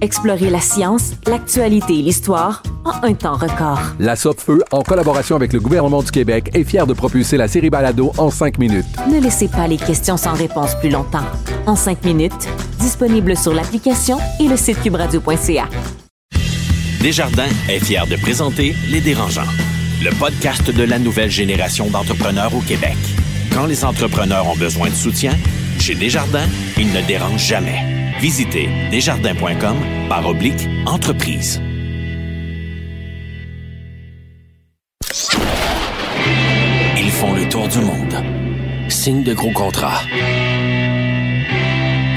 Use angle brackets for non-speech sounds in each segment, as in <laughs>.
Explorez la science, l'actualité et l'histoire en un temps record. La Feu, en collaboration avec le gouvernement du Québec, est fière de propulser la série Balado en 5 minutes. Ne laissez pas les questions sans réponse plus longtemps. En 5 minutes, disponible sur l'application et le site cubradio.ca. Desjardins est fier de présenter Les Dérangeants, le podcast de la nouvelle génération d'entrepreneurs au Québec. Quand les entrepreneurs ont besoin de soutien, chez Desjardins, ils ne dérangent jamais. Visitez desjardins.com par oblique entreprise. Ils font le tour du monde. Signent de gros contrats.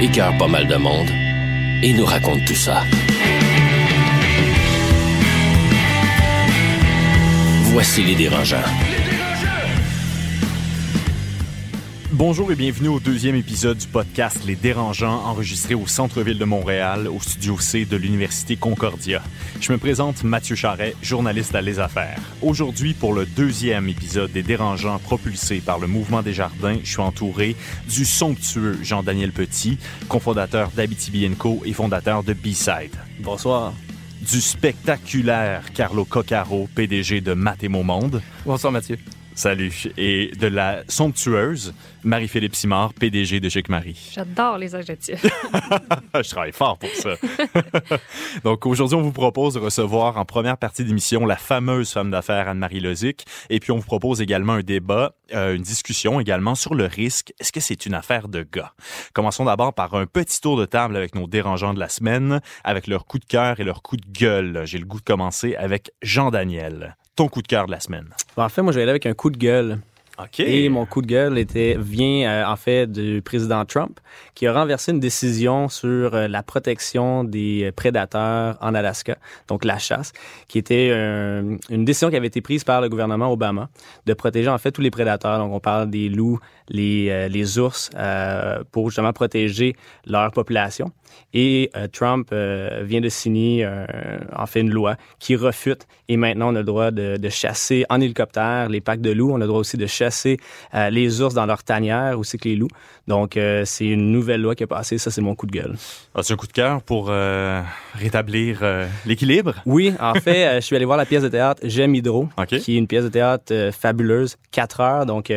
Écœurent pas mal de monde. Et nous racontent tout ça. Voici les dérangeants. Bonjour et bienvenue au deuxième épisode du podcast Les Dérangeants, enregistré au centre-ville de Montréal, au studio C de l'Université Concordia. Je me présente Mathieu Charret, journaliste à Les Affaires. Aujourd'hui, pour le deuxième épisode des Dérangeants propulsé par le Mouvement des Jardins, je suis entouré du somptueux Jean-Daniel Petit, cofondateur d'Abitibi Co et fondateur de B-Side. Bonsoir du spectaculaire Carlo Coccaro, PDG de Mathémo Monde. Bonsoir Mathieu. Salut. Et de la somptueuse Marie-Philippe Simard, PDG de Chic Marie. J'adore les adjectifs. <laughs> Je travaille fort pour ça. <laughs> Donc aujourd'hui, on vous propose de recevoir en première partie d'émission la fameuse femme d'affaires Anne-Marie Lozic. Et puis on vous propose également un débat, euh, une discussion également sur le risque. Est-ce que c'est une affaire de gars? Commençons d'abord par un petit tour de table avec nos dérangeants de la semaine, avec leur coup de cœur et leur coup de gueule. J'ai le goût de commencer avec Jean-Daniel ton coup de cœur de la semaine? en fait, moi, je vais aller avec un coup de gueule. OK. Et mon coup de gueule était, vient euh, en fait du président Trump qui a renversé une décision sur euh, la protection des prédateurs en Alaska, donc la chasse, qui était euh, une décision qui avait été prise par le gouvernement Obama de protéger en fait tous les prédateurs. Donc on parle des loups, les, les ours, pour justement protéger leur population. Et euh, Trump euh, vient de signer en fait une loi qui refute et maintenant on a le droit de, chasser en hélicoptère les packs de loups. On a le droit aussi de chasser euh, les ours dans leur tanière aussi que les loups. Donc c'est une nouvelle loi qui est passée. Ça c'est mon coup de gueule. C'est un coup de cœur pour rétablir l'équilibre? Oui, en fait, je suis allé voir la pièce de théâtre J'aime Hydro, qui est une pièce de théâtre fabuleuse, 4 heures. Donc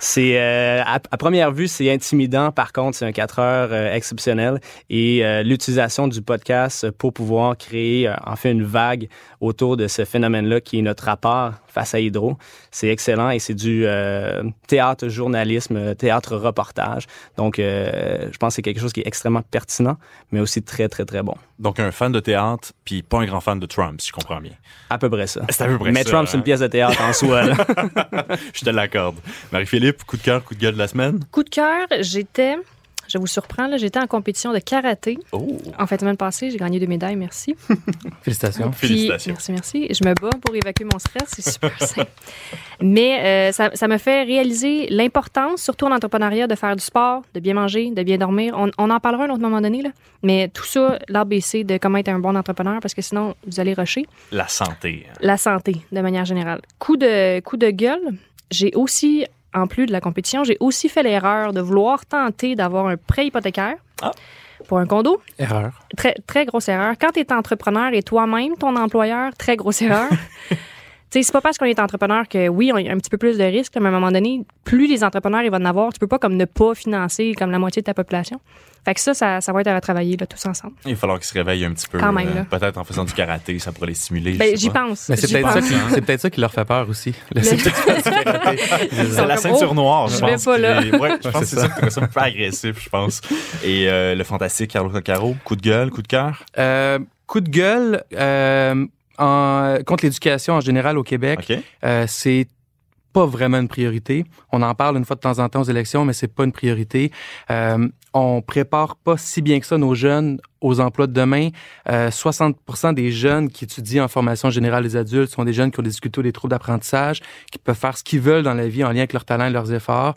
c'est à, à, première vue c'est intimidant. Par contre c'est un 4 heures exceptionnel et euh, l'utilisation du podcast pour pouvoir créer euh, en fait une vague autour de ce phénomène-là qui est notre rapport face à Hydro. C'est excellent et c'est du euh, théâtre journalisme, théâtre reportage. Donc, je pense que c'est quelque chose qui est extrêmement pertinent, mais aussi très, très, très bon. Donc, un fan de théâtre, puis pas un grand fan de Trump, si je comprends bien. À peu près ça. C'est à peu près mais Trump, c'est une hein. pièce de théâtre en soi. <laughs> je te l'accorde. Marie-Philippe, coup de cœur, coup de gueule de la semaine? Coup de cœur, j'étais je vous surprends, j'étais en compétition de karaté. Oh. En fait, semaine passée, j'ai gagné deux médailles, merci. <laughs> Félicitations. Félicitations. Merci, merci. Je me bats pour évacuer mon stress, c'est super <laughs> simple. Mais euh, ça, me fait réaliser l'importance, surtout en entrepreneuriat, de faire du sport, de bien manger, de bien dormir. On, en parlera à un autre moment donné, là. mais tout ça, l'ABC de comment être un bon entrepreneur, parce que sinon, vous allez rusher. La santé. La santé, de manière générale. Coup de, coup de gueule, j'ai aussi en plus de la compétition, j'ai aussi fait l'erreur de vouloir tenter d'avoir un prêt hypothécaire. Ah. Pour un condo. Erreur. Très, très grosse erreur. Quand tu es entrepreneur et toi-même ton employeur, très grosse erreur. <laughs> sais, c'est pas parce qu'on est entrepreneur que oui, on a un petit peu plus de risques, mais à un moment donné, plus les entrepreneurs ils vont en avoir, tu peux pas comme ne pas financer comme la moitié de ta population. Fait que ça, ça, ça va être à retravailler là, tous ensemble. Il va falloir qu'ils se réveillent un petit peu. Quand même, euh, là. Peut-être en faisant du karaté, ça pourrait les stimuler. Ben, j'y pense. Mais c'est j'y peut-être ça, qui- c'est peut-être ça qui leur fait peur aussi. Le- c'est peut-être ça qui fait rater. <laughs> C'est la comme, ceinture oh, noire, je je vais pense. pas là. qui est- Ouais, je pense <laughs> que c'est ça qui est un peu agressif, je pense. Et euh, le fantastique Carlo Coccaro, coup de gueule, coup de cœur? Euh, coup de gueule euh, en- contre l'éducation en général au Québec. Euh, c'est pas vraiment une priorité. On en parle une fois de temps en temps aux élections, mais c'est pas une priorité. Euh, on prépare pas si bien que ça nos jeunes aux emplois de demain. Euh, 60% des jeunes qui étudient en formation générale des adultes sont des jeunes qui ont des difficultés ou des troubles d'apprentissage, qui peuvent faire ce qu'ils veulent dans la vie en lien avec leur talent et leurs efforts,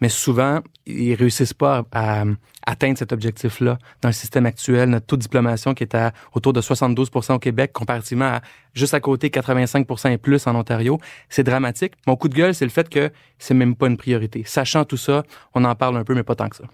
mais souvent ils réussissent pas à, à atteindre cet objectif-là dans le système actuel. Notre taux de diplomation qui est à autour de 72% au Québec, comparativement à juste à côté 85% et plus en Ontario, c'est dramatique. Mon coup de gueule, c'est le fait que c'est même pas une priorité. Sachant tout ça, on en parle un peu, mais pas tant que ça.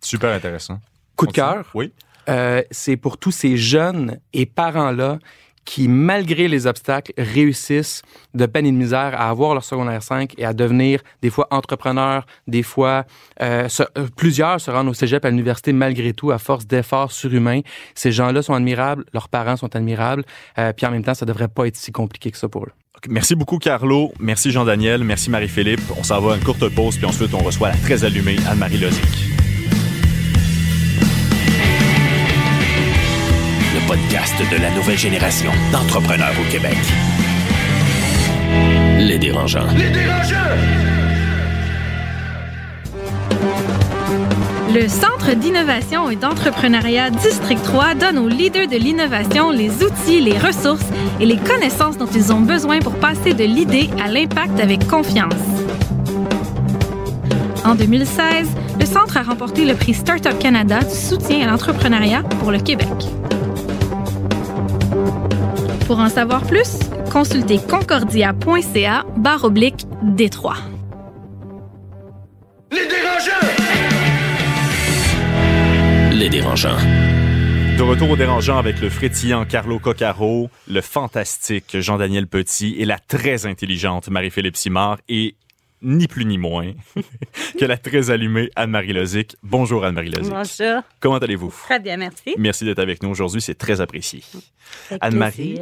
Super intéressant. Coup de cœur, Oui. euh, c'est pour tous ces jeunes et parents-là qui, malgré les obstacles, réussissent de peine et de misère à avoir leur secondaire 5 et à devenir des fois entrepreneurs, des fois euh, euh, plusieurs se rendent au cégep à l'université malgré tout à force d'efforts surhumains. Ces gens-là sont admirables, leurs parents sont admirables, euh, puis en même temps, ça devrait pas être si compliqué que ça pour eux. Merci beaucoup, Carlo. Merci, Jean-Daniel. Merci, Marie-Philippe. On s'en va à une courte pause, puis ensuite, on reçoit la très allumée Anne-Marie Lozic. Podcast de la nouvelle génération d'entrepreneurs au Québec. Les dérangeants. Le Centre d'innovation et d'entrepreneuriat District 3 donne aux leaders de l'innovation les outils, les ressources et les connaissances dont ils ont besoin pour passer de l'idée à l'impact avec confiance. En 2016, le centre a remporté le prix Startup Canada du soutien à l'entrepreneuriat pour le Québec. Pour en savoir plus, consultez concordia.ca barre oblique Détroit. Les dérangeants. De retour au dérangeant avec le frétillant Carlo Coccaro, le fantastique Jean-Daniel Petit et la très intelligente Marie-Philippe Simard et ni plus ni moins <laughs> que la très allumée Anne-Marie Lozic. Bonjour Anne-Marie Lozic. Bonjour. Comment allez-vous? Très bien, merci. Merci d'être avec nous aujourd'hui, c'est très apprécié. Anne-Marie,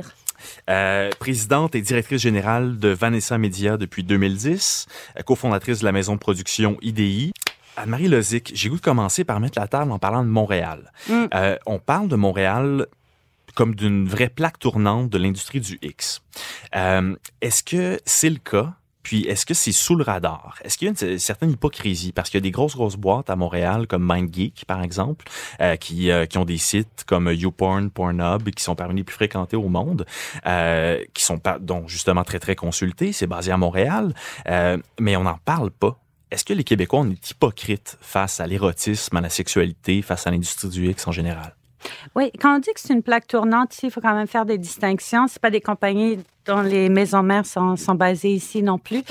euh, présidente et directrice générale de Vanessa Media depuis 2010, euh, cofondatrice de la maison de production IDI. Anne-Marie Lozic, j'ai goût de commencer par mettre la table en parlant de Montréal. Mm. Euh, on parle de Montréal comme d'une vraie plaque tournante de l'industrie du X. Euh, est-ce que c'est le cas? Puis, est-ce que c'est sous le radar? Est-ce qu'il y a une certaine hypocrisie? Parce qu'il y a des grosses, grosses boîtes à Montréal, comme MindGeek, par exemple, euh, qui, euh, qui ont des sites comme YouPorn, Pornhub, qui sont parmi les plus fréquentés au monde, euh, qui sont donc justement très, très consultés. C'est basé à Montréal, mais on n'en parle pas. Est-ce que les Québécois, on est hypocrites face à l'érotisme, à la sexualité, face à l'industrie du X en général? Oui, quand on dit que c'est une plaque tournante, il faut quand même faire des distinctions. C'est pas des compagnies dont les maisons mères sont, sont basées ici non plus.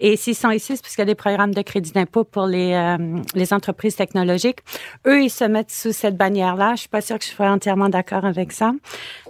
Et s'ils sont ici, c'est parce qu'il y a des programmes de crédit d'impôt pour les, euh, les entreprises technologiques. Eux, ils se mettent sous cette bannière-là. Je suis pas sûre que je sois entièrement d'accord avec ça.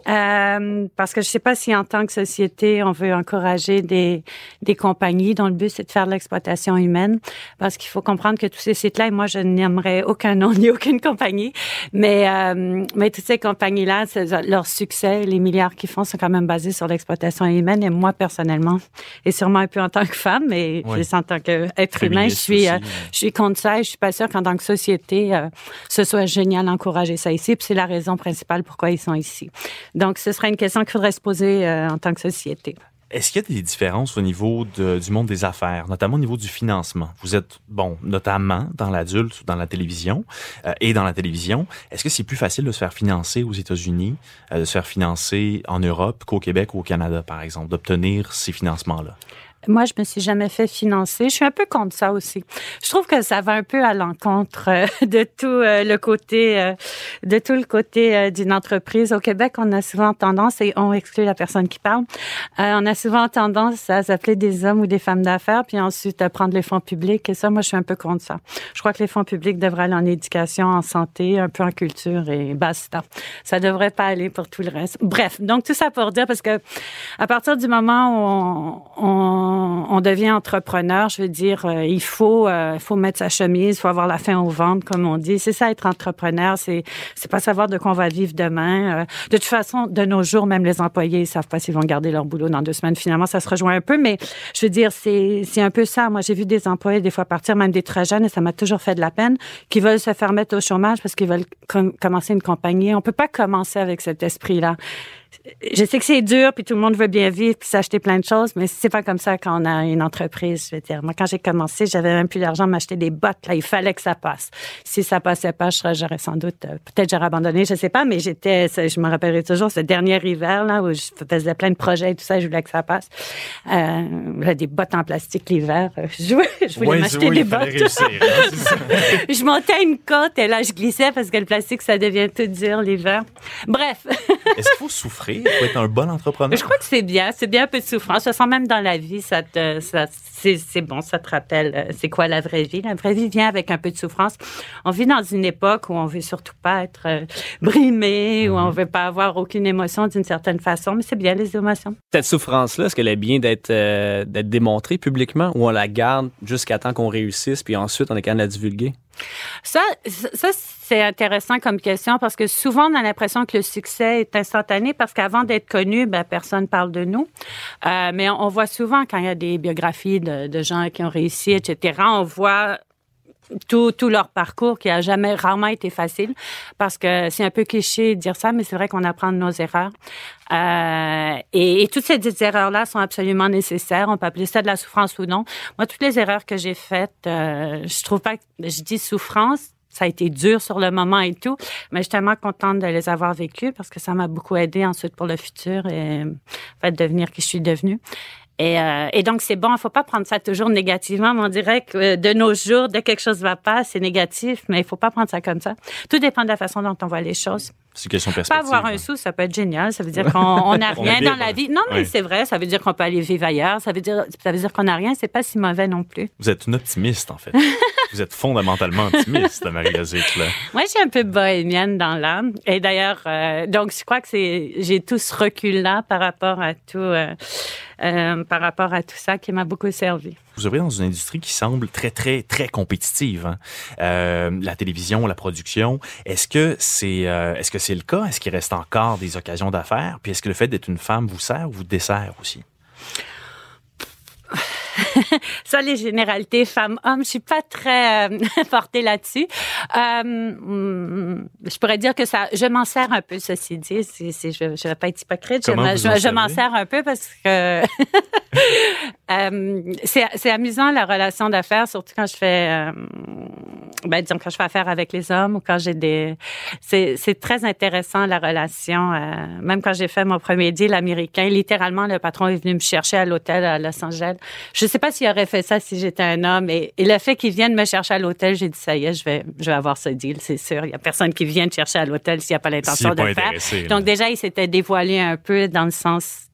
Euh, parce que je sais pas si en tant que société, on veut encourager des, des compagnies dont le but, c'est de faire de l'exploitation humaine. Parce qu'il faut comprendre que tous ces sites-là, et moi, je n'aimerais aucun nom ni aucune compagnie, mais, euh, mais toutes ces compagnies-là, leur succès, les milliards qu'ils font sont quand même basés sur l'exploitation humaine. Et moi, personnellement, et sûrement un peu en tant que femme, mais Oui. en tant qu'être humain, je Féministe suis, euh, je suis contre ça et je suis pas sûre qu'en tant que société, euh, ce soit génial d'encourager ça ici. Puis c'est la raison principale pourquoi ils sont ici. Donc, ce serait une question qu'il faudrait se poser euh, en tant que société. Est-ce qu'il y a des différences au niveau du monde des affaires, notamment au niveau du financement? Vous êtes, bon, notamment dans l'adulte dans la télévision euh, et dans la télévision. Est-ce que c'est plus facile de se faire financer aux États-Unis, euh, de se faire financer en Europe qu'au Québec ou au Canada, par exemple, d'obtenir ces financements-là? Moi, je me suis jamais fait financer. Je suis un peu contre ça aussi. Je trouve que ça va un peu à l'encontre euh, <laughs> de tout euh, le côté, euh, de tout le côté d'une entreprise. Au Québec, on a souvent tendance, et on exclut la personne qui parle, on a souvent tendance à s'appeler des hommes ou des femmes d'affaires, puis ensuite à prendre les fonds publics. Et ça, moi, je suis un peu contre ça. Je crois que les fonds publics devraient aller en éducation, en santé, un peu en culture et basta. Ça devrait pas aller pour tout le reste. Bref, donc tout ça pour dire parce que à partir du moment où on, on, devient entrepreneur, je veux dire, euh, il faut, euh, faut mettre sa chemise, il faut avoir la fin au ventre, comme on dit. C'est ça être entrepreneur, c'est c'est pas savoir de quoi on va vivre demain. Euh, de toute façon, de nos jours, même les employés, ils savent pas s'ils vont garder leur boulot dans deux semaines. Finalement, ça se rejoint un peu, mais je veux dire, c'est c'est un peu ça. Moi, j'ai vu des employés des fois partir, même des très jeunes, et ça m'a toujours fait de la peine, qui veulent se faire mettre au chômage parce qu'ils veulent commencer une compagnie. On peut pas commencer avec cet esprit-là je sais que c'est dur, puis tout le monde veut bien vivre, puis s'acheter plein de choses, mais c'est pas comme ça quand on a une entreprise. Je veux dire, moi, quand j'ai commencé, j'avais même plus d'argent m'acheter des bottes. Là, il fallait que ça passe. Si ça passait pas, j'aurais sans doute, euh, peut-être j'aurais abandonné, je sais pas, mais j'étais, je me rappellerai toujours ce dernier hiver là où je faisais plein de projets et tout ça, je voulais que ça passe. Euh, des bottes en plastique l'hiver, euh, je voulais, je voulais m'acheter des bottes. Hein, <laughs> je montais une côte et là, je glissais parce que le plastique, ça devient tout dur l'hiver. Bref. Est-ce qu'il faut souffrir? Il faut être un bon entrepreneur. Je crois que c'est bien. C'est bien un peu de souffrance. Ça sent même dans la vie, ça c'est bon, ça te rappelle euh, c'est quoi la vraie vie? La vraie vie vient avec un peu de souffrance. On vit dans une époque où on veut surtout pas être euh, brimé, où on mhm. veut pas avoir aucune émotion d'une certaine façon, mais c'est bien les émotions. Cette souffrance-là, est-ce qu'elle est bien d'être euh, d'être démontrée publiquement ou on la garde jusqu'à temps qu'on réussisse, puis ensuite on est capable de la divulguer? Ça, ça c'est intéressant comme question parce que souvent on a l'impression que le succès est instantané parce qu'avant d'être connu, ben, personne parle de nous. Euh, mais on, voit souvent quand il y a des biographies de, gens qui ont réussi, etc. On voit tout, tout leur parcours qui a jamais rarement été facile parce que c'est un peu cliché de dire ça, mais c'est vrai qu'on apprend de nos erreurs. Euh, et, toutes ces erreurs-là sont absolument nécessaires. On peut appeler ça de la souffrance ou non. Moi, toutes les erreurs que j'ai faites, euh, je trouve pas je dis souffrance. Ça a été dur sur le moment et tout, mais je suis tellement contente de les avoir vécues parce que ça m'a beaucoup aidé ensuite pour le futur et fait devenir qui je suis devenue. Et, euh, donc, c'est bon, il faut pas prendre ça toujours négativement. Mais on dirait que euh, de nos jours, dès que quelque chose va pas, c'est négatif, mais il faut pas prendre ça comme ça. Tout dépend de la façon dont on voit les choses. C'est question perspective. Pas avoir un sou, ça peut être génial. Ça veut dire qu'on n'a <laughs> rien dans la vie. Non, mais c'est vrai. Ça veut dire qu'on peut aller vivre ailleurs. Ça veut dire, ça veut dire qu'on n'a rien. C'est pas si mauvais non plus. Vous êtes une optimiste, en fait. <laughs> Vous êtes fondamentalement optimiste, Marie Lazic, là. Moi, j'ai un peu bohémienne dans l'âme. Et d'ailleurs, euh, donc, je crois que c'est, j'ai tout ce recul-là par rapport à tout, euh, euh, par rapport à tout ça qui m'a beaucoup servi. Vous œuvrez dans une industrie qui semble très, très, très compétitive. Hein. Euh, la télévision, la production. Est-ce que c'est euh, est-ce que c'est le cas? Est-ce qu'il reste encore des occasions d'affaires? Puis est-ce que le fait d'être une femme vous sert ou vous dessert aussi? <laughs> ça, les généralités femmes-hommes, je suis pas très euh, <laughs> portée là-dessus. Euh, mm, je pourrais dire que ça, je m'en sers un peu, ceci dit. Si, si je, je vais pas être hypocrite. je, m'en sers un peu parce que <laughs> euh, c'est amusant la relation d'affaires, surtout quand je fais, euh, ben, disons quand je fais affaire avec les hommes ou quand j'ai des, c'est très intéressant la relation. Même quand j'ai fait mon premier deal américain, littéralement le patron est venu me chercher à l'hôtel à Los Angeles. Je sais pas s'il aurait fait ça si j'étais un homme. Et, le fait qu'il vienne me chercher à l'hôtel, j'ai dit, ça y est, je vais, je vais avoir ce deal, c'est sûr. Il y a personne qui vient te chercher à l'hôtel s'il n'y a pas l'intention de le faire. Donc, déjà, il s'était dévoilé un peu dans le sens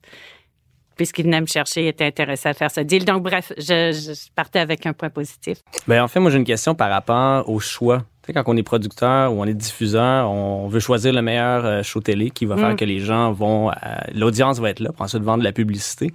puisqu'il venait me chercher, il était intéressé à faire ce deal. Donc, bref, je, partais avec un point positif. Bien, en fait, moi, j'ai une question par rapport au choix. Tu sais, quand on est producteur ou on est diffuseur, on veut choisir le meilleur euh, show télé qui va faire mm. que les gens vont... Euh, l'audience va être là pour ensuite vendre de la publicité.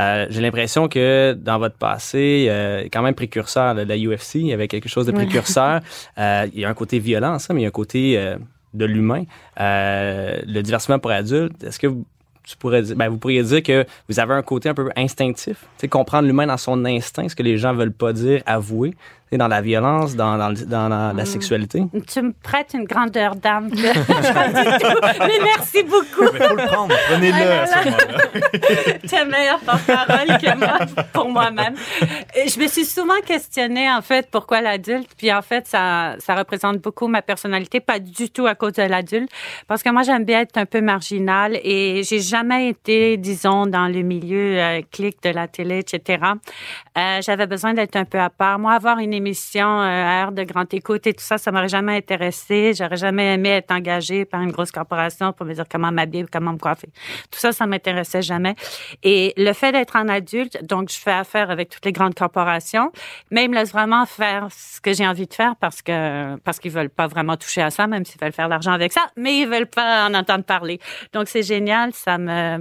Euh, j'ai l'impression que dans votre passé, euh, quand même précurseur de la UFC, il y avait quelque chose de précurseur. <laughs> Euh, il y a un côté violent, ça, mais il y a un côté de l'humain. le divertissement pour adultes, est-ce que vous, tu pourrais dire, ben, vous pourriez dire que vous avez un côté un peu instinctif, comprendre l'humain dans son instinct, ce que les gens veulent pas dire, avouer. Et dans la violence, dans, dans, la, la Mm. sexualité. Tu me prêtes une grandeur d'âme. que- <laughs> Pas du tout. Mais merci beaucoup. Mais faut le prendre, prenez-le à ce moment-là. Tu es meilleur porte-parole que moi pour moi-même. Et Je me suis souvent questionnée, en fait, pourquoi l'adulte. Puis, en fait, ça, ça représente beaucoup ma personnalité, pas du tout à cause de l'adulte. Parce que moi, j'aime bien être un peu marginale et j'ai jamais été, disons, dans le milieu euh, clic de la télé, etc. Euh, J'avais besoin d'être un peu à part. Moi, avoir une émission euh, à heure de grande écoute et tout ça, ça m'aurait jamais intéressé. J'aurais jamais aimé être engagée par une grosse corporation pour me dire comment m'habiller, comment me coiffer. Tout ça, ça m'intéressait jamais. Et le fait d'être un adulte, donc je fais affaire avec toutes les grandes corporations, mais ils me laissent vraiment faire ce que j'ai envie de faire parce que parce qu'ils veulent pas vraiment toucher à ça, même s'ils veulent faire de l'argent avec ça, mais ils veulent pas en entendre parler. Donc c'est génial, ça me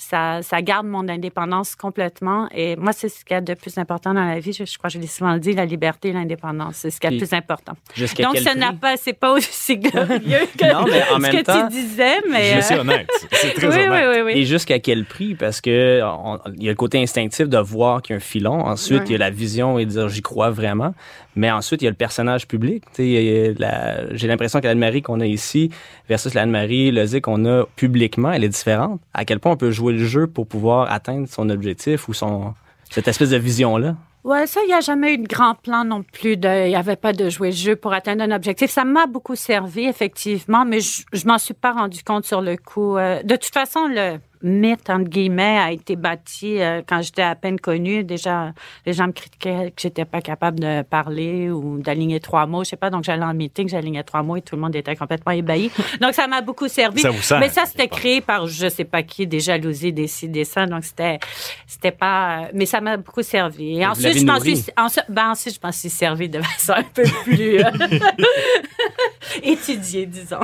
ça, ça garde mon indépendance complètement. Et moi, c'est ce qu'il y a de plus important dans la vie. Je crois que je l'ai souvent dit, la liberté l'indépendance. C'est ce qu'il y a de Puis, plus important. Donc, ce n'a prix? pas, c'est pas aussi glorieux que Non, mais en <laughs> ce que temps- tu disais, mais. Je suis euh, honnête. C'est très <laughs> oui, honnête. oui, oui, oui. Et jusqu'à quel prix? Parce que on- il y a le côté instinctif de voir qu'il y a un filon. Ensuite, il y a la vision et de dire j'y crois vraiment. Mais ensuite, il y a le personnage public. La- J'ai l'impression que l'Anne-Marie qu'on a ici versus l'Anne-Marie Lozic qu'on a publiquement, elle est différente. À quel point on peut jouer le jeu pour pouvoir atteindre son objectif ou son cette espèce de vision-là? Ouais, ça, il n'y a jamais eu de grand plan non plus. Il n'y avait pas de jouer jeu pour atteindre un objectif. Ça m'a beaucoup servi, effectivement, mais je, je m'en suis pas rendu compte sur le coup. Euh, de toute façon, le mythe, entre guillemets, a été bâti euh, quand j'étais à peine connue. Déjà, les gens me critiquaient que j'étais pas capable de parler ou d'aligner trois mots. Je sais pas, donc j'allais en meeting, j'alignais trois mots et tout le monde était complètement ébahi. donc, ça m'a beaucoup servi. Ça vous sert, mais ça, c'était créé par je sais pas qui, des jalousies, des ci, des ça. Donc, c'était, c'était pas, mais ça m'a beaucoup servi. Et ensuite, je m'en suis, ensuite, ben, ensuite, je m'en suis servi de façon un peu plus euh, <laughs> étudiée, disons.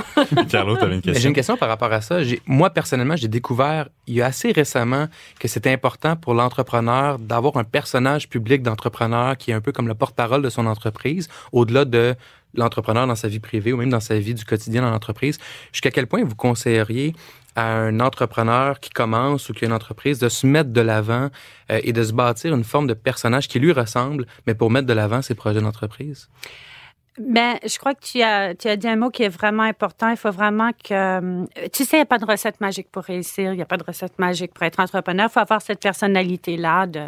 Carlo, tu avais une Mais J'ai question? une question par rapport à ça. J'ai- Moi, personnellement, j'ai découvert il y a assez récemment que c'était important pour l'entrepreneur d'avoir un personnage public d'entrepreneur qui est un peu comme le porte-parole de son entreprise, au-delà de l'entrepreneur dans sa vie privée ou même dans sa vie du quotidien dans l'entreprise. Jusqu'à quel point vous conseilleriez à un entrepreneur qui commence ou qui a une entreprise de se mettre de l'avant euh, et de se bâtir une forme de personnage qui lui ressemble, mais pour mettre de l'avant ses projets d'entreprise? Ben, je crois que tu as, tu as dit un mot qui est vraiment important. Il faut vraiment que, euh, tu sais, il n'y a pas de recette magique pour réussir. Il n'y a pas de recette magique pour être entrepreneur. Il faut avoir cette personnalité-là de,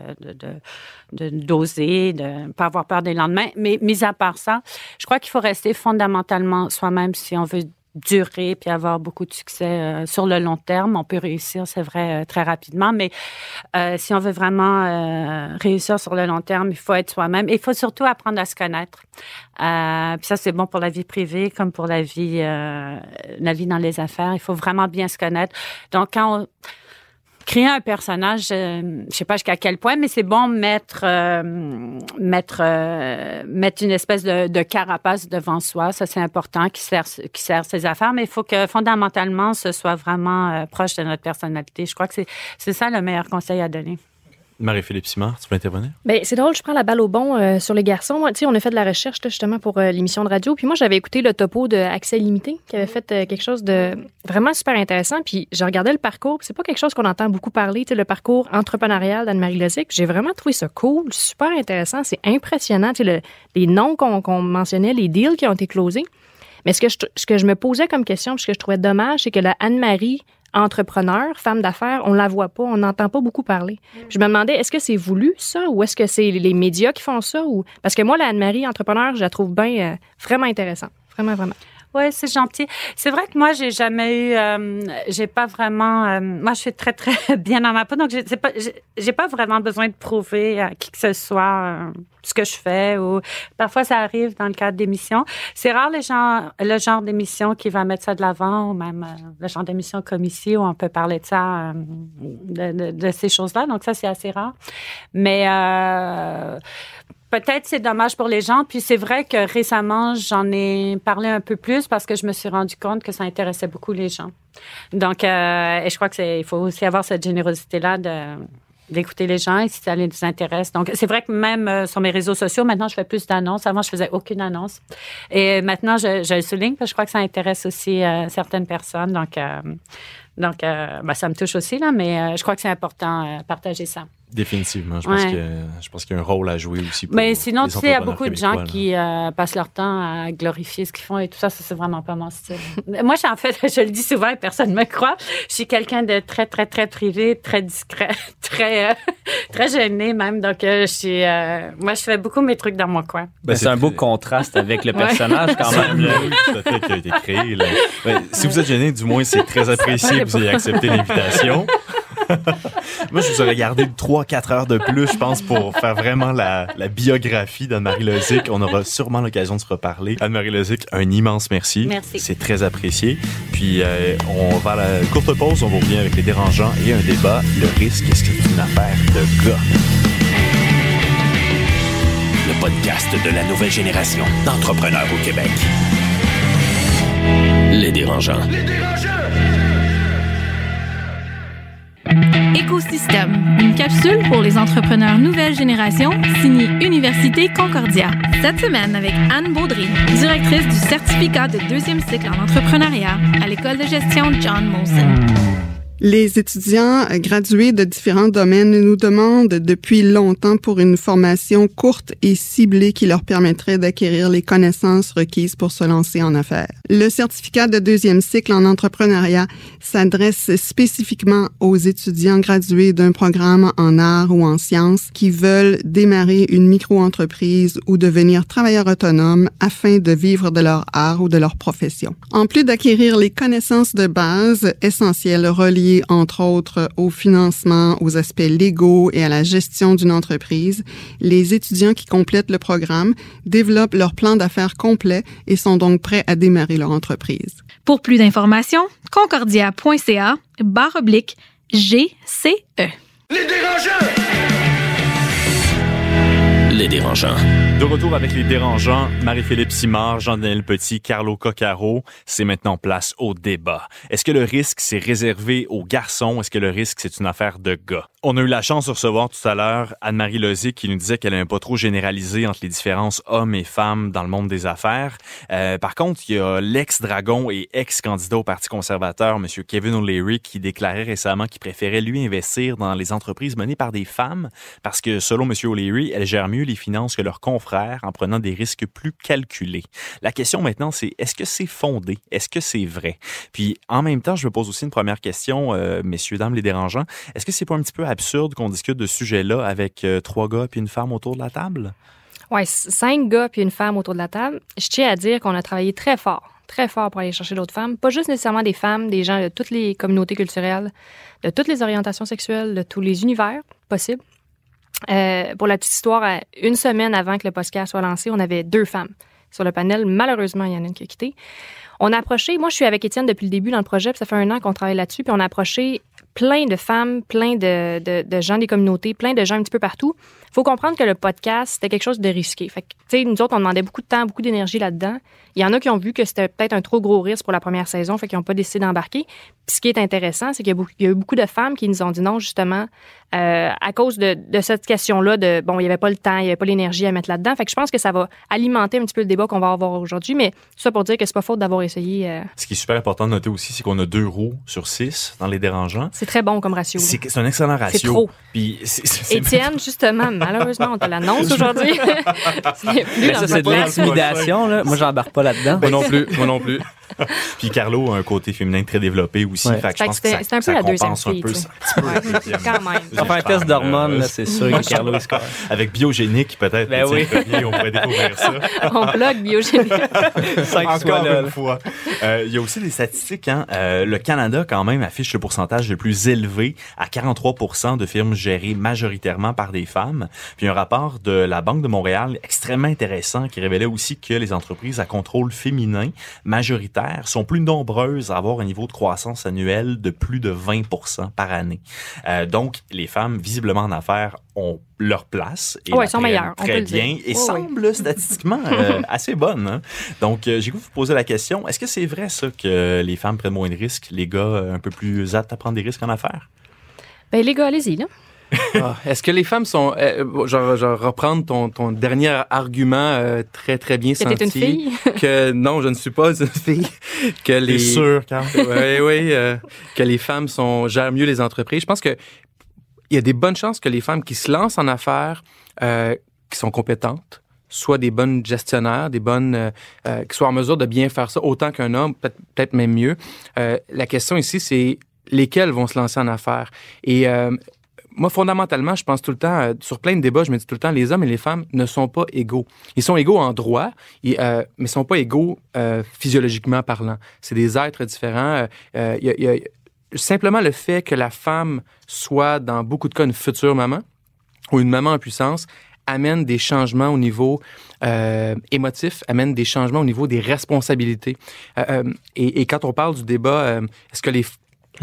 de, d'oser, de ne pas avoir peur des lendemains. Mais mis à part ça, je crois qu'il faut rester fondamentalement soi-même si on veut durer puis avoir beaucoup de succès euh, sur le long terme. On peut réussir, c'est vrai, euh, très rapidement, mais euh, si on veut vraiment réussir sur le long terme, il faut être soi-même. Il faut surtout apprendre à se connaître. Puis ça, c'est bon pour la vie privée comme pour la vie, la vie dans les affaires. Il faut vraiment bien se connaître. Donc, quand on créer un personnage, euh, je sais pas jusqu'à quel point, mais c'est bon mettre euh, mettre euh, mettre une espèce de, de carapace devant soi. Ça c'est important qui sert qui sert ses affaires, mais il faut que fondamentalement ce soit vraiment euh, proche de notre personnalité. Je crois que c'est c'est ça le meilleur conseil à donner. Marie-Philippe Simard, tu veux intervenir? Ben, c'est drôle, je prends la balle au bon euh, sur les garçons. Moi, on a fait de la recherche justement pour euh, l'émission de radio. Puis moi, j'avais écouté le topo de Accès Limité qui avait fait euh, quelque chose de vraiment super intéressant. Puis je regardais le parcours. C'est pas quelque chose qu'on entend beaucoup parler, le parcours entrepreneurial d'Anne-Marie Lozic. J'ai vraiment trouvé ça cool, super intéressant. C'est impressionnant, le- les noms qu'on mentionnait, les deals qui ont été closés. Mais ce que, je, que je me posais comme question, puis ce que je trouvais dommage, c'est que la Anne-Marie entrepreneur, femme d'affaires, on la voit pas, on n'entend pas beaucoup parler. Je me demandais, est-ce que c'est voulu ça, ou est-ce que c'est les médias qui font ça, ou parce que moi, la Anne-Marie entrepreneur, je la trouve bien, euh, vraiment intéressante, vraiment, vraiment. Ouais, c'est gentil. C'est vrai que moi, j'ai jamais eu, euh, j'ai pas vraiment, euh, moi, je suis très très <laughs> bien dans ma peau, donc j'ai pas, j'ai- pas vraiment besoin de prouver à qui que ce soit euh, ce que je fais. Ou parfois, ça arrive dans le cadre d'émissions. C'est rare les gens, le genre d'émission qui va mettre ça de l'avant, ou même euh, le genre d'émission comme ici où on peut parler de ça, de, de- ces choses-là. Donc ça, c'est assez rare. Mais Peut-être c'est dommage pour les gens. Puis c'est vrai que récemment, j'en ai parlé un peu plus parce que je me suis rendu compte que ça intéressait beaucoup les gens. Donc, euh, et je crois que il faut aussi avoir cette générosité-là de d'écouter les gens et si ça les intéresse. Donc, c'est vrai que même euh, sur mes réseaux sociaux, maintenant, je fais plus d'annonces. Avant, je faisais aucune annonce. Et maintenant, je, je le souligne parce que je crois que ça intéresse aussi euh, certaines personnes. Donc, euh, Donc, euh, ben, ça me touche aussi, là, mais je crois que c'est important de partager ça. Définitivement. Je pense Ouais. que je pense qu'il y a un rôle à jouer aussi pour Mais sinon, les tu sais, il y a beaucoup de gens qui euh, passent leur temps à glorifier ce qu'ils font et tout ça. Ça, c'est vraiment pas mon style. <laughs> Moi, je suis en fait, <laughs> je le dis souvent et personne ne me croit. Je suis quelqu'un de très, très, très privé, très discret, <laughs> très, euh, très gêné même. Donc, euh, je suis, euh, moi, je fais beaucoup mes trucs dans mon coin. Ben, c'est un beau contraste avec le personnage quand même. qui a été créé. là. Si vous êtes gêné, du moins, c'est très apprécié que vous ayez accepté l'invitation. <laughs> Moi, je vous aurais gardé 3-4 heures de plus, je pense, pour faire vraiment la, la biographie d'Anne-Marie Lozic. On aura sûrement l'occasion de se reparler. Anne-Marie Lozic, un immense merci. Merci. C'est très apprécié. Puis, euh, on va à la courte pause. On vous revient avec les dérangeants et un débat. Le risque, est-ce que c'est une affaire de gars? Le podcast de la nouvelle génération d'entrepreneurs au Québec. Les dérangeants. Écosystème, une capsule pour les entrepreneurs nouvelle génération, signée Université Concordia. Cette semaine avec Anne Baudry, directrice du certificat de deuxième cycle en entrepreneuriat à l'école de gestion John Molson. Les étudiants euh, gradués de différents domaines nous demandent depuis longtemps pour une formation courte et ciblée qui leur permettrait d'acquérir les connaissances requises pour se lancer en affaires. Le certificat de deuxième cycle en entrepreneuriat s'adresse spécifiquement aux étudiants gradués d'un programme en art ou en sciences qui veulent démarrer une micro-entreprise ou devenir travailleurs autonomes afin de vivre de leur art ou de leur profession. En plus d'acquérir les connaissances de base essentielles reliées entre autres au financement, aux aspects légaux et à la gestion d'une entreprise, les étudiants qui complètent le programme développent leur plan d'affaires complet et sont donc prêts à démarrer leur entreprise. Pour plus d'informations, concordia.ca barre oblique GCE. Les dérangeants. De retour avec les dérangeants, Marie-Philippe Simard, Jean-Daniel Petit, Carlo Coccaro, c'est maintenant place au débat. Est-ce que le risque, c'est réservé aux garçons? Est-ce que le risque, c'est une affaire de gars? On a eu la chance de recevoir tout à l'heure Anne-Marie Lozic qui nous disait qu'elle n'aimait pas trop généraliser entre les différences hommes et femmes dans le monde des affaires. Euh, par contre, il y a l'ex-dragon et ex-candidat au Parti conservateur, M. Kevin O'Leary, qui déclarait récemment qu'il préférait lui investir dans les entreprises menées par des femmes parce que, selon M. O'Leary, elles gèrent mieux les finances que leurs confrères en prenant des risques plus calculés. La question maintenant, c'est est-ce que c'est fondé? Est-ce que c'est vrai? Puis, en même temps, je me pose aussi une première question, euh, messieurs, dames, les dérangeants. Est-ce que c'est pas un petit peu absurde qu'on discute de ce sujet-là avec euh, trois gars puis une femme autour de la table? Ouais, c- cinq gars puis une femme autour de la table. Je tiens à dire qu'on a travaillé très fort, très fort pour aller chercher d'autres femmes. Pas juste nécessairement des femmes, des gens de toutes les communautés culturelles, de toutes les orientations sexuelles, de tous les univers possibles. Euh, pour la petite histoire, à une semaine avant que le podcast soit lancé, on avait deux femmes sur le panel. Malheureusement, il y en a une qui a quitté. On a approché, moi je suis avec Étienne depuis le début dans le projet, puis ça fait un an qu'on travaille là-dessus, puis on a approché plein de femmes, plein de, de, de gens des communautés, plein de gens un petit peu partout. Il faut comprendre que le podcast, c'était quelque chose de risqué. Fait que, tu sais, nous autres, on demandait beaucoup de temps, beaucoup d'énergie là-dedans. Il y en a qui ont vu que c'était peut-être un trop gros risque pour la première saison, fait qu'ils n'ont pas décidé d'embarquer. Puis ce qui est intéressant, c'est qu'il y, a y eu beaucoup de femmes qui nous ont dit non, justement, euh, à cause de, de cette question-là de, bon, il n'y avait pas le temps, il n'y avait pas l'énergie à mettre là-dedans. Fait que je pense que ça va alimenter un petit peu le débat qu'on va avoir aujourd'hui, mais tout ça pour dire que c'est pas faute d'avoir essayé. euh, Ce qui est super important de noter aussi, c'est qu'on a deux roues sur six dans les dérangeants. c'est très bon comme ratio. là. C'est un excellent ratio. C'est trop. Puis Étienne, <laughs> justement, malheureusement, on te l'annonce <laughs> aujourd'hui. C'est de <laughs> l'intimidation. là. Moi, j'embarque pas là-dedans. Moi non <laughs> plus, moi non plus. Puis Carlo a un côté féminin très développé aussi. Ouais. Fait que je c'était un peu ça la deuxième compense un fille, peu. Ouais, quand même. On fait un test d'hormones, c'est sûr que Carlo <laughs> est score. Avec biogénique, peut-être. Ben oui. On pourrait découvrir ça. <laughs> On bloque fois Encore là. une fois. Euh, Il y a aussi des statistiques. Hein? Euh, le Canada, quand même, affiche le pourcentage le plus élevé à 43% de firmes gérées majoritairement par des femmes. Puis un rapport de la Banque de Montréal extrêmement intéressant qui révélait aussi que les entreprises à contrôle féminin majoritaire sont plus nombreuses à avoir un niveau de croissance annuel de plus de 20% par année. Euh, donc, les femmes, visiblement en affaires, ont leur place. Et Ouais, sont meilleures, Très bien. Et semblent <laughs> statistiquement euh, assez bonnes. hein. Donc, euh, j'ai voulu vous poser la question. Est-ce que c'est vrai, ça, que les femmes prennent moins de risques, les gars un peu plus aptes à prendre des risques en affaires? Ben, les gars, allez-y, là. <laughs> Ah, Est-ce que les femmes sont... euh, je, vais- reprendre ton, ton dernier argument euh, très, très bien Que senti. une fille? <laughs> que non, je ne suis pas une fille. Que les... Sûr, Carl? <laughs> Oui, oui. euh, que les femmes sont, gèrent mieux les entreprises. Je pense que il y a des bonnes chances que les femmes qui se lancent en affaires, euh, qui sont compétentes, soient des bonnes gestionnaires, des bonnes, qui soient en mesure de bien faire ça autant qu'un homme, peut- peut-être même mieux. Euh, la question ici, c'est lesquelles vont se lancer en affaires? Et euh, moi, fondamentalement, je pense tout le temps, euh, sur plein de débats, je me dis tout le temps, les hommes et les femmes ne sont pas égaux. Ils sont égaux en droit, et, euh, mais ils sont pas égaux euh, physiologiquement parlant. C'est des êtres différents. Euh, simplement le fait que la femme soit, dans beaucoup de cas, une future maman ou une maman en puissance amène des changements au niveau émotif, amène des changements au niveau des responsabilités. Et, et quand on parle du débat, est-ce que les,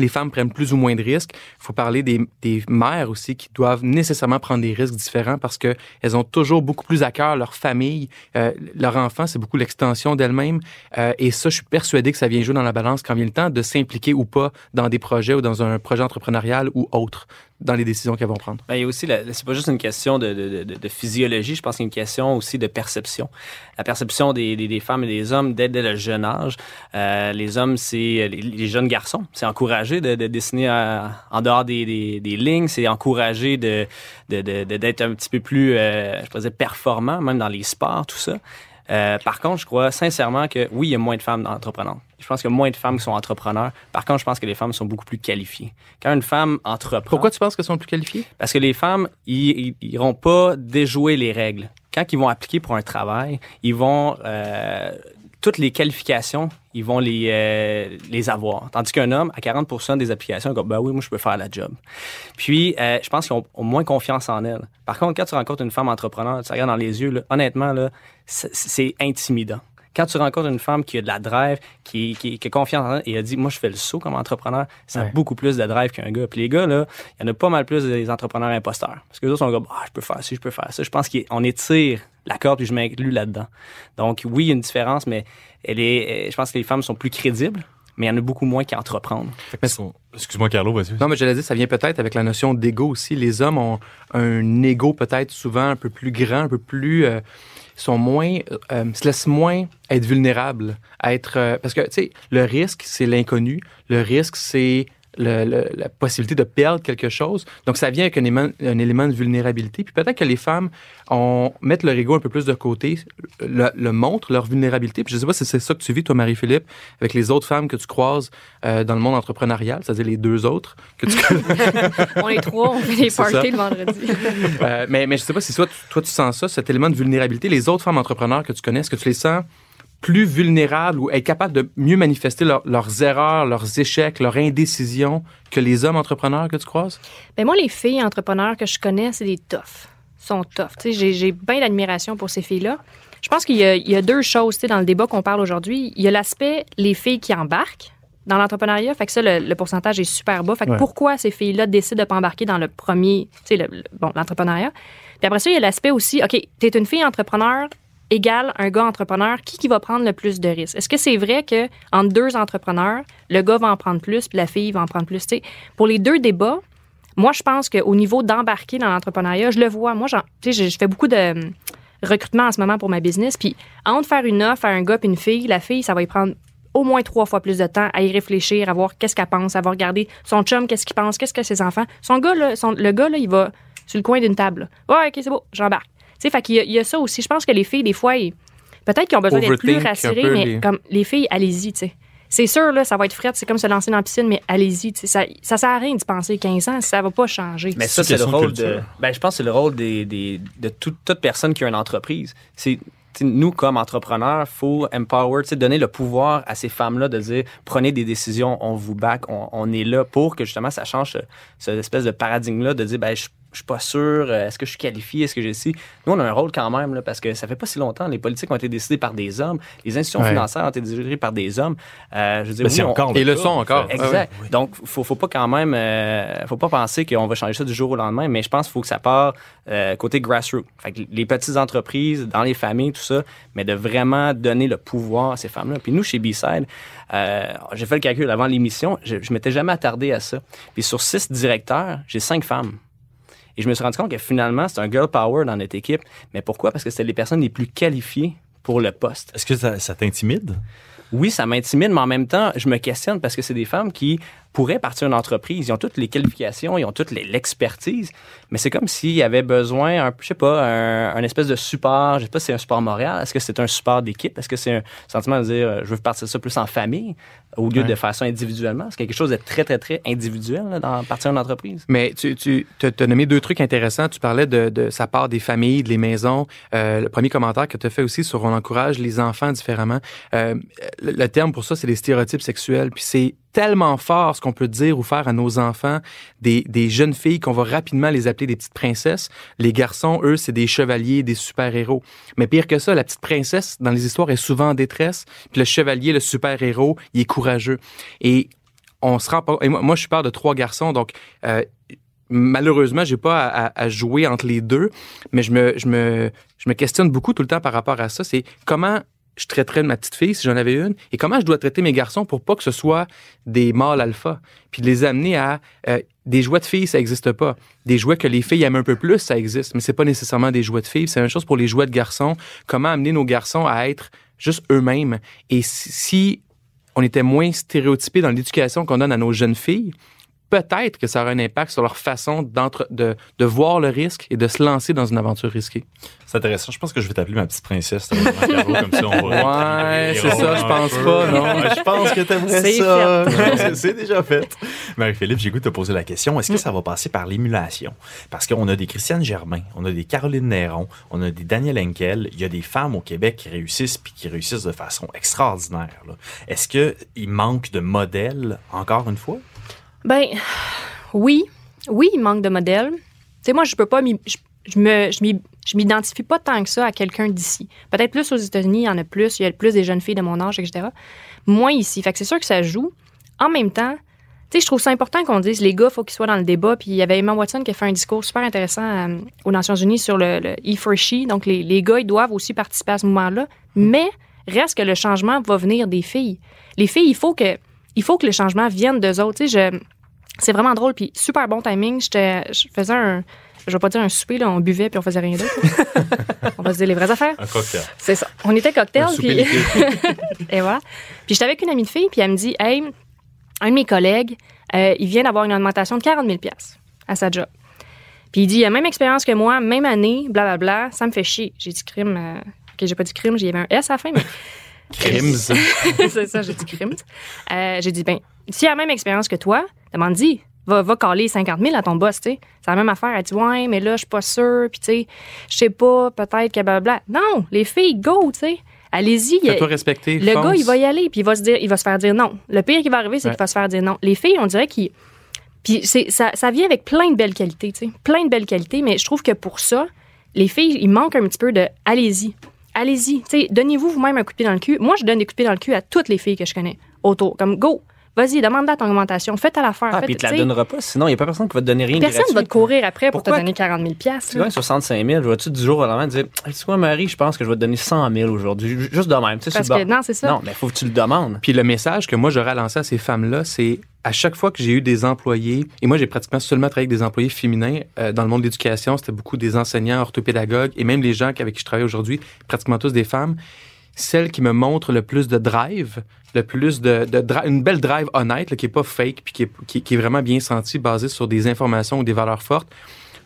les femmes prennent plus ou moins de risques? Il faut parler des, des mères aussi qui doivent nécessairement prendre des risques différents parce qu'elles ont toujours beaucoup plus à cœur leur famille, euh, leur enfant, c'est beaucoup l'extension d'elles-mêmes. Euh, et ça, je suis persuadé que ça vient jouer dans la balance quand vient le temps de s'impliquer ou pas dans des projets ou dans un projet entrepreneurial ou autre, dans les décisions qu'elles vont prendre. Ben, il y a aussi, c'est pas juste une question de, de- de- physiologie, je pense qu'il y a une question aussi de perception. La perception des, des- femmes et des hommes dès, dès le jeune âge. Euh, les hommes, c'est les, jeunes garçons. C'est encouragé de, de dessiner à- en dehors des, des- lignes. C'est encouragé de- d'être un petit peu plus, euh, je pourrais dire, performant, même dans les sports, tout ça. Euh, par contre, je crois sincèrement que oui, il y a moins de femmes entreprenantes. Je pense qu'il y a moins de femmes qui sont entrepreneurs. Par contre, je pense que les femmes sont beaucoup plus qualifiées. Quand une femme entreprend. Pourquoi tu penses qu'elles sont plus qualifiées? Parce que les femmes, ils ils- ils iront pas déjouer les règles. Quand ils vont appliquer pour un travail, ils vont euh, toutes les qualifications, ils vont les, euh, les avoir. Tandis qu'un homme, à 40 des applications, il dit, ben oui, moi, je peux faire la job. Puis, euh, je pense qu'ils ont, moins confiance en elles. Par contre, quand tu rencontres une femme entrepreneur, tu regardes dans les yeux, là, honnêtement, là, c'est intimidant. Quand tu rencontres une femme qui a de la drive, qui, qui, qui a confiance en elle et a dit, moi, je fais le saut comme entrepreneur, ça a beaucoup plus de drive qu'un gars. Puis les gars, là, il y en a pas mal plus des entrepreneurs imposteurs. Parce que les autres sont comme, ah, je peux faire ci, je peux faire ça. Je pense qu'on étire la corde puis je m'inclus là-dedans. Donc, oui, il y a une différence, mais elle est, je pense que les femmes sont plus crédibles, mais il y en a beaucoup moins qui entreprennent. Excuse-moi, Carlo, vas-y. Non, mais je l'ai dit, ça vient peut-être avec la notion d'ego aussi. Les hommes ont un ego peut-être souvent un peu plus grand, un peu plus... euh, sont moins... euh, se laissent moins être vulnérables. à Être, euh, parce que, tu sais, le risque, c'est l'inconnu. Le risque, c'est le- le- la possibilité de perdre quelque chose. Donc, ça vient avec un élément, un élément de vulnérabilité. Puis peut-être que les femmes on, mettent leur ego un peu plus de côté, le, le montrent, leur vulnérabilité. Puis je sais pas si c'est ça que tu vis, toi, Marie-Philippe, avec les autres femmes que tu croises euh, dans le monde entrepreneurial, c'est-à-dire les deux autres que tu <laughs> On est trois, on fait des parties le vendredi. Euh, mais, mais je sais pas si toi, tu- toi, tu sens ça, cet élément de vulnérabilité. Les autres femmes entrepreneurs que tu connais, est-ce que tu les sens plus vulnérables ou être capables de mieux manifester leur- leurs erreurs, leurs échecs, leur indécision que les hommes entrepreneurs que tu croises? Ben moi, les filles entrepreneurs que je connais, c'est des toughs. Sont toughs. Tu sais, J'ai, j'ai bien d'admiration pour ces filles-là. Je pense qu'il y a, il y a deux choses tu sais, dans le débat qu'on parle aujourd'hui. Il y a l'aspect les filles qui embarquent dans l'entrepreneuriat. Fait que ça, le, le pourcentage est super bas. Fait que Ouais. pourquoi ces filles-là décident de pas embarquer dans le premier, tu sais, le- le- bon, l'entrepreneuriat? Puis après ça, il y a l'aspect aussi, OK, tu es une fille entrepreneur égale un gars entrepreneur, qui, qui va prendre le plus de risques? Est-ce que c'est vrai que entre deux entrepreneurs, le gars va en prendre plus, puis la fille va en prendre plus? Pour les deux débats, moi, je pense qu'au niveau d'embarquer dans l'entrepreneuriat, je le vois. Moi, je, fais beaucoup de hum, recrutement en ce moment pour ma business. Puis, entre faire une offre à un gars et une fille, la fille, ça va y prendre au moins trois fois plus de temps à y réfléchir, à voir qu'est-ce qu'elle pense, à voir regarder son chum, qu'est-ce qu'il pense, qu'est-ce que ses enfants. Son gars, là, le gars, là, il va sur le coin d'une table. Ouais, OK, c'est beau, j'embarque. Tu sais, fait qu'il y, a- il y a ça aussi. Je pense que les filles, des fois, ils- peut-être qu'ils ont besoin d'être plus rassurées, mais les- comme les filles, allez-y, tu sais. C'est sûr, là, ça va être fret, c'est comme se lancer dans la piscine, mais allez-y. tu sais, Ça, ça sert à rien d'y penser 15 ans, ça va pas changer. Mais ça, c'est le rôle de. Ben, je pense que c'est le rôle des, des- de toute, toute personne qui a une entreprise. C'est. Nous, comme entrepreneurs, faut empower, tu sais, donner le pouvoir à ces femmes-là de dire prenez des décisions, on vous back, on, on est là pour que justement ça change ce, cette espèce de paradigme-là de dire ben, je, je suis pas sûr, euh, est-ce que je suis qualifié, est-ce que j'ai ci. Nous, on a un rôle quand même, là, parce que ça fait pas si longtemps. Les politiques ont été décidées par des hommes, les institutions Ouais. financières ont été dirigées par des hommes. Euh, je veux dire, Ben, oui, on- encore Et le sont encore. Exact. Ah. Donc, faut, faut pas quand même, euh, faut pas penser qu'on va changer ça du jour au lendemain, mais je pense qu'il faut que ça part euh, côté grassroots. Fait que les petites entreprises, dans les familles, tout ça, mais de vraiment donner le pouvoir à ces femmes-là. Puis nous, chez B-Side, euh, j'ai fait le calcul avant l'émission, je, je m'étais jamais attardé à ça. Puis sur six directeurs, j'ai cinq femmes. Et je me suis rendu compte que finalement, c'est un girl power dans notre équipe. Mais pourquoi? Parce que c'était les personnes les plus qualifiées pour le poste. Est-ce que ça, ça t'intimide? Oui, ça m'intimide, mais en même temps, je me questionne parce que c'est des femmes qui pourraient partir d'une entreprise. Ils ont toutes les qualifications, ils ont toute l'expertise, mais c'est comme s'il y avait besoin, un, je sais pas, un, un espèce de support. Je sais pas si c'est un support moral. Est-ce que c'est un support d'équipe? Est-ce que c'est un sentiment de dire, euh, je veux partir ça plus en famille au lieu Ouais. de faire ça individuellement? C'est quelque chose de très, très, très individuel là, dans partir d'une entreprise? Mais tu, tu as nommé deux trucs intéressants. Tu parlais de, de sa part des familles, des maisons. Euh, le premier commentaire que tu as fait aussi sur on encourage les enfants différemment. Euh, le, le terme pour ça, c'est les stéréotypes sexuels. Puis c'est tellement fort ce qu'on peut dire ou faire à nos enfants, des, des jeunes filles qu'on va rapidement les appeler des petites princesses. Les garçons, eux, c'est des chevaliers, des super-héros. Mais pire que ça, la petite princesse, dans les histoires, est souvent en détresse. Puis le chevalier, le super-héros, il est courageux. Et on se rend pas. Et moi, moi, je suis père de trois garçons, donc euh, malheureusement, j'ai pas à, à- jouer entre les deux, mais je me, je me, je me questionne beaucoup tout le temps par rapport à ça. C'est comment je traiterais de ma petite fille si j'en avais une et comment je dois traiter mes garçons pour pas que ce soit des mâles alpha, puis de les amener à euh, des jouets de filles, ça n'existe pas. Des jouets que les filles aiment un peu plus, ça existe, mais c'est pas nécessairement des jouets de filles. C'est la même chose pour les jouets de garçons. Comment amener nos garçons à être juste eux-mêmes? Et si, on était moins stéréotypés dans l'éducation qu'on donne à nos jeunes filles, peut-être que ça aura un impact sur leur façon d'entre- de, de voir le risque et de se lancer dans une aventure risquée. C'est intéressant. Je pense que je vais t'appeler ma petite princesse. comme ça, on va Ouais, c'est ça, je pense peu. pas, non? Je pense que t'aimerais C'est ça. C'est déjà fait. Marie-Philippe, j'ai goût de te poser la question. Est-ce que ça va passer par l'émulation? Parce qu'on a des Christiane Germain, on a des Caroline Néron, on a des Daniel Henkel. Il y a des femmes au Québec qui réussissent puis qui réussissent de façon extraordinaire. là. Est-ce qu'il manque de modèles, encore une fois? Ben, oui. Oui, il manque de modèles. Tu sais, moi, je peux pas je, je me, m'identifie pas tant que ça à quelqu'un d'ici. Peut-être plus aux États-Unis, il y en a plus. Il y a plus des jeunes filles de mon âge, etc. Moins ici. Fait que c'est sûr que ça joue. En même temps, tu sais, je trouve ça important qu'on dise les gars, faut qu'ils soient dans le débat. Puis il y avait Emma Watson qui a fait un discours super intéressant euh, aux Nations Unies sur le, le E for She. Donc les, les gars, ils doivent aussi participer à ce mouvement-là. Mais reste que le changement va venir des filles. Les filles, il faut que, il faut que le changement vienne d'eux autres. Tu sais, je, c'est vraiment drôle, puis super bon timing. J'étais, je faisais un, je vais pas dire un souper, là, on buvait puis on faisait rien d'autre. <laughs> on va se dire les vraies affaires. Un cocktail. C'est ça. On était cocktail, puis <laughs> et voilà. Puis j'étais avec une amie de fille, puis elle me dit, hey, un de mes collègues, euh, il vient d'avoir une augmentation de 40 000 à sa job. Puis il dit, il a même expérience que moi, même année, blablabla, ça me fait chier. J'ai dit crime. euh, ok, j'ai pas dit crime, j'ai un S à la fin, mais <laughs> Crims. c'est ça, j'ai dit crimes. Euh, j'ai dit, ben, s'il a la même expérience que toi, demande-y. Va, va caler 50 000 à ton boss, tu sais. C'est la même affaire. Elle dit, ouais, mais là, je suis pas sûre, puis tu sais, je sais pas, peut-être que blablabla. Non, les filles, go, tu sais. Allez-y. Fais-toi respecter. le fonce. gars, il va y aller, puis il va se dire, il va se faire dire non. Le pire qui va arriver, c'est Ouais. qu'il va se faire dire non. Les filles, on dirait qu'ils. Puis c'est, ça, ça vient avec plein de belles qualités, tu sais. Plein de belles qualités, mais je trouve que pour ça, les filles, il manque un petit peu de allez-y. Allez-y. Tu sais, donnez-vous vous-même un coup de pied dans le cul. Moi, je donne des coups de pied dans le cul à toutes les filles que je connais autour. Comme, go, vas-y, demande-la ton augmentation, fais à l'affaire. Ah, fais- puis il te la tu sais, donnera pas. Sinon, il n'y a pas personne qui va te donner rien Personne ne va te courir après pour te donner 40 000 Tu gagnes 65 000, je vais-tu du jour au lendemain dire, tu vois, Marie, je pense que je vais te donner 100 000 aujourd'hui. Juste de même, tu sais, Parce que non, c'est ça. Non, mais il faut que tu le demandes. Puis le message que moi j'aurais lancé à ces femmes-là, c'est à chaque fois que j'ai eu des employés, et moi j'ai pratiquement seulement travaillé avec des employés féminins euh, dans le monde de l'éducation, c'était beaucoup des enseignants, orthopédagogues, et même les gens avec qui je travaille aujourd'hui, pratiquement tous des femmes, celles qui me montrent le plus de drive, le plus de, une belle drive honnête, là, qui est pas fake, puis qui est, qui, qui est vraiment bien sentie, basée sur des informations ou des valeurs fortes,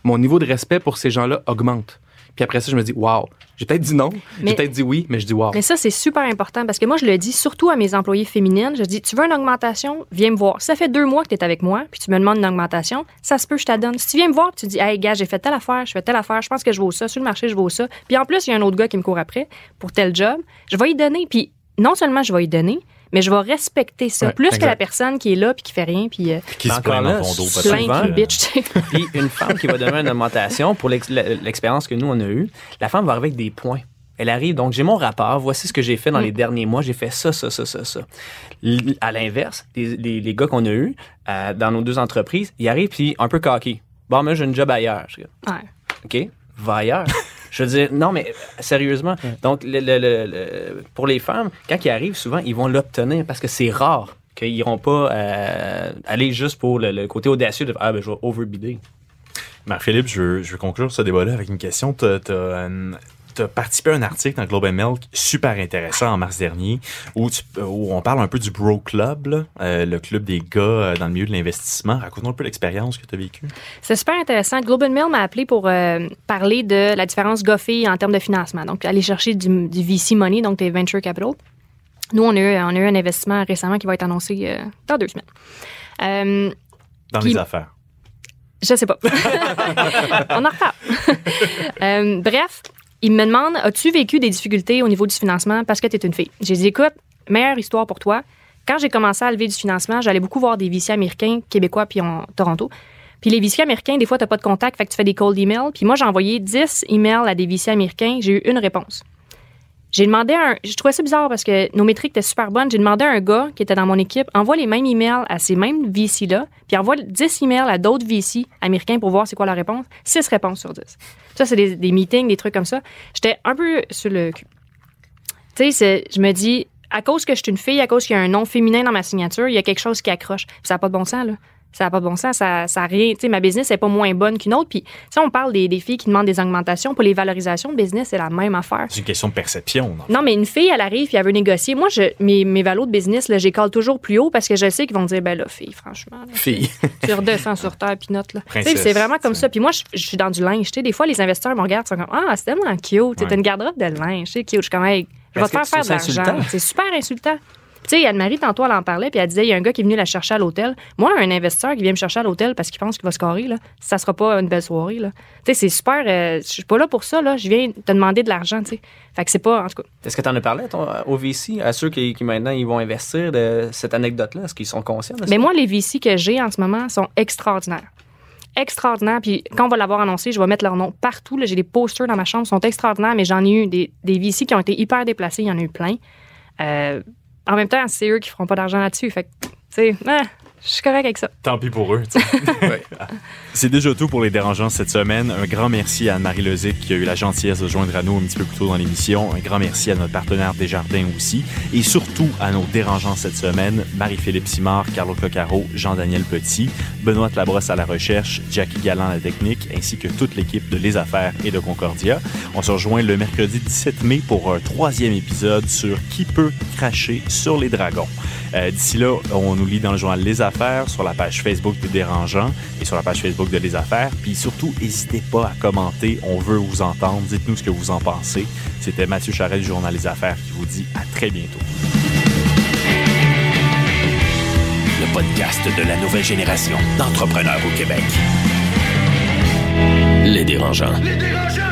mon niveau de respect pour ces gens-là augmente. Puis après ça, je me dis, wow, j'ai peut-être dit non, j'ai peut-être dit oui, mais je dis wow. Mais ça, c'est super important parce que moi, je le dis surtout à mes employés féminines. Je dis, tu veux une augmentation? Viens me voir. Ça fait deux mois que tu es avec moi, puis tu me demandes une augmentation, ça se peut, je t'adonne. Si tu viens me voir, puis tu dis, hey, gars, j'ai fait telle affaire, je fais telle affaire, je pense que je vaux ça, sur le marché, je vaux ça. Puis en plus, il y a un autre gars qui me court après pour tel job, je vais y donner. Puis non seulement je vais y donner, mais je vais respecter ça. Ouais, plus que la personne qui est là, puis qui fait rien, puis euh, Qui se plaint dans ton dos, souvent, euh, bitch. Puis une femme qui va donner une augmentation pour l'ex- l'expérience que nous, on a eue, la femme va arriver avec des points. Elle arrive, donc j'ai mon rapport, voici ce que j'ai fait dans Mm. les derniers mois, j'ai fait ça, ça, ça, ça, ça. L- À l'inverse, les, les- les gars qu'on a eus euh, dans nos deux entreprises, ils arrivent puis un peu cocky. Bon, mais j'ai une job ailleurs. Je Ouais. OK, va ailleurs. Je veux dire, non, mais sérieusement. Donc, le- le- le- le- pour les femmes, quand ils arrivent, souvent, ils vont l'obtenir parce que c'est rare qu'ils n'iront pas euh, aller juste pour le, le côté audacieux de Ah, ben, je vais overbider. Marc-Philippe, je je veux conclure ce débat-là avec une question. Tu as, participé à un article dans Globe and Mail super intéressant en mars dernier où, tu- où on parle un peu du Bro Club, là, euh, le club des gars euh, dans le milieu de l'investissement. Raconte-nous un peu l'expérience que tu as vécue. C'est super intéressant. Global Mail m'a appelé pour euh, parler de la différence gars-filles en termes de financement. Donc, aller chercher du, du VC money, donc des venture capital. Nous, on a, eu, on a eu un investissement récemment qui va être annoncé dans deux semaines. Dans Puis- les affaires. je sais pas. <laughs> on en reparle. <laughs> Bref, il me demande As-tu vécu des difficultés au niveau du financement parce que tu es une fille? J'ai dit Écoute, meilleure histoire pour toi. Quand j'ai commencé à lever du financement, j'allais beaucoup voir des VC américains, québécois, puis en Toronto. Puis les VC américains, des fois, tu pas de contact, fait que tu fais des cold emails. Puis moi, j'ai envoyé 10 emails à des VC américains, j'ai eu une réponse. J'ai demandé à un. Je trouvais ça bizarre parce que nos métriques étaient super bonnes. J'ai demandé à un gars qui était dans mon équipe, envoie les mêmes emails à ces mêmes VC-là, puis envoie 10 emails à d'autres VC américains pour voir c'est quoi la réponse. 6 réponses sur 10. Ça, c'est des, des meetings, des trucs comme ça. J'étais un peu sur le. Tu sais, je me dis, à cause que je suis une fille, à cause qu'il y a un nom féminin dans ma signature, il y a quelque chose qui accroche. Ça n'a pas de bon sens, là. Ça n'a pas bon sens. Ça, ça a rien. Tu sais, ma business n'est pas moins bonne qu'une autre. Puis, sais, on parle des, des filles qui demandent des augmentations. Pour les valorisations de business, c'est la même affaire. C'est une question de perception. non? Non, mais une fille, elle arrive puis elle veut négocier. Moi, je, mes, mes valos de business, là, j'écale toujours plus haut parce que je sais qu'ils vont dire, ben là, fille, franchement. là, Fille. tu redescends sur terre puis note, là. C'est vraiment comme ça. Puis moi, je, je suis dans du linge. Tu sais, des fois, les investisseurs me regardent, ils sont comme, ah, c'est tellement cute. Ouais. une garde-robe de linge. C'est cute. Je suis comme, hey, je vais te faire faire de l'argent. C'est super insultant. Tu sais, Anne-Marie, tantôt, elle en parlait, puis elle disait, il y a un gars qui est venu la chercher à l'hôtel. Moi, un investisseur qui vient me chercher à l'hôtel parce qu'il pense qu'il va se carrer, là, ça sera pas une belle soirée, là. Tu sais, c'est super. euh, je suis pas là pour ça, là. Je viens te demander de l'argent, tu sais. Fait que c'est pas, en tout cas. Est-ce que tu en as parlé ton, au VC, à ceux qui, qui maintenant ils vont investir de cette anecdote-là? Est-ce qu'ils sont conscients de ça? Mais moi, les VC que j'ai en ce moment sont extraordinaires. Extraordinaires. Puis quand on va l'avoir annoncé, je vais mettre leur nom partout. J'ai des posters dans ma chambre, ils sont extraordinaires, mais j'en ai eu des, des VC qui ont été hyper déplacés. Il y en a eu plein. Euh, en même temps, c'est eux qui feront pas d'argent là-dessus. Fait que, tu sais, ah, je suis correct avec ça. Tant pis pour eux. <laughs> C'est déjà tout pour les dérangeants cette semaine. Un grand merci à Anne-Marie Lozic qui a eu la gentillesse de joindre à nous un petit peu plus tôt dans l'émission. Un grand merci à notre partenaire Desjardins aussi. Et surtout à nos dérangeants cette semaine, Marie-Philippe Simard, Carlo Cocaro, Jean-Daniel Petit, Benoît Labrosse à la recherche, Jackie Galland à la technique, ainsi que toute l'équipe de Les Affaires et de Concordia. On se rejoint le mercredi 17 mai pour un troisième épisode sur qui peut cracher sur les dragons. Euh, D'ici là, on nous lit dans le journal Les Affaires, sur la page Facebook des Dérangeants et sur la page Facebook de Les Affaires. Puis surtout, n'hésitez pas à commenter. On veut vous entendre. Dites-nous ce que vous en pensez. C'était Mathieu Charret du journal Les Affaires qui vous dit à très bientôt. Le podcast de la nouvelle génération d'entrepreneurs au Québec. Les dérangeants. Les dérangeants!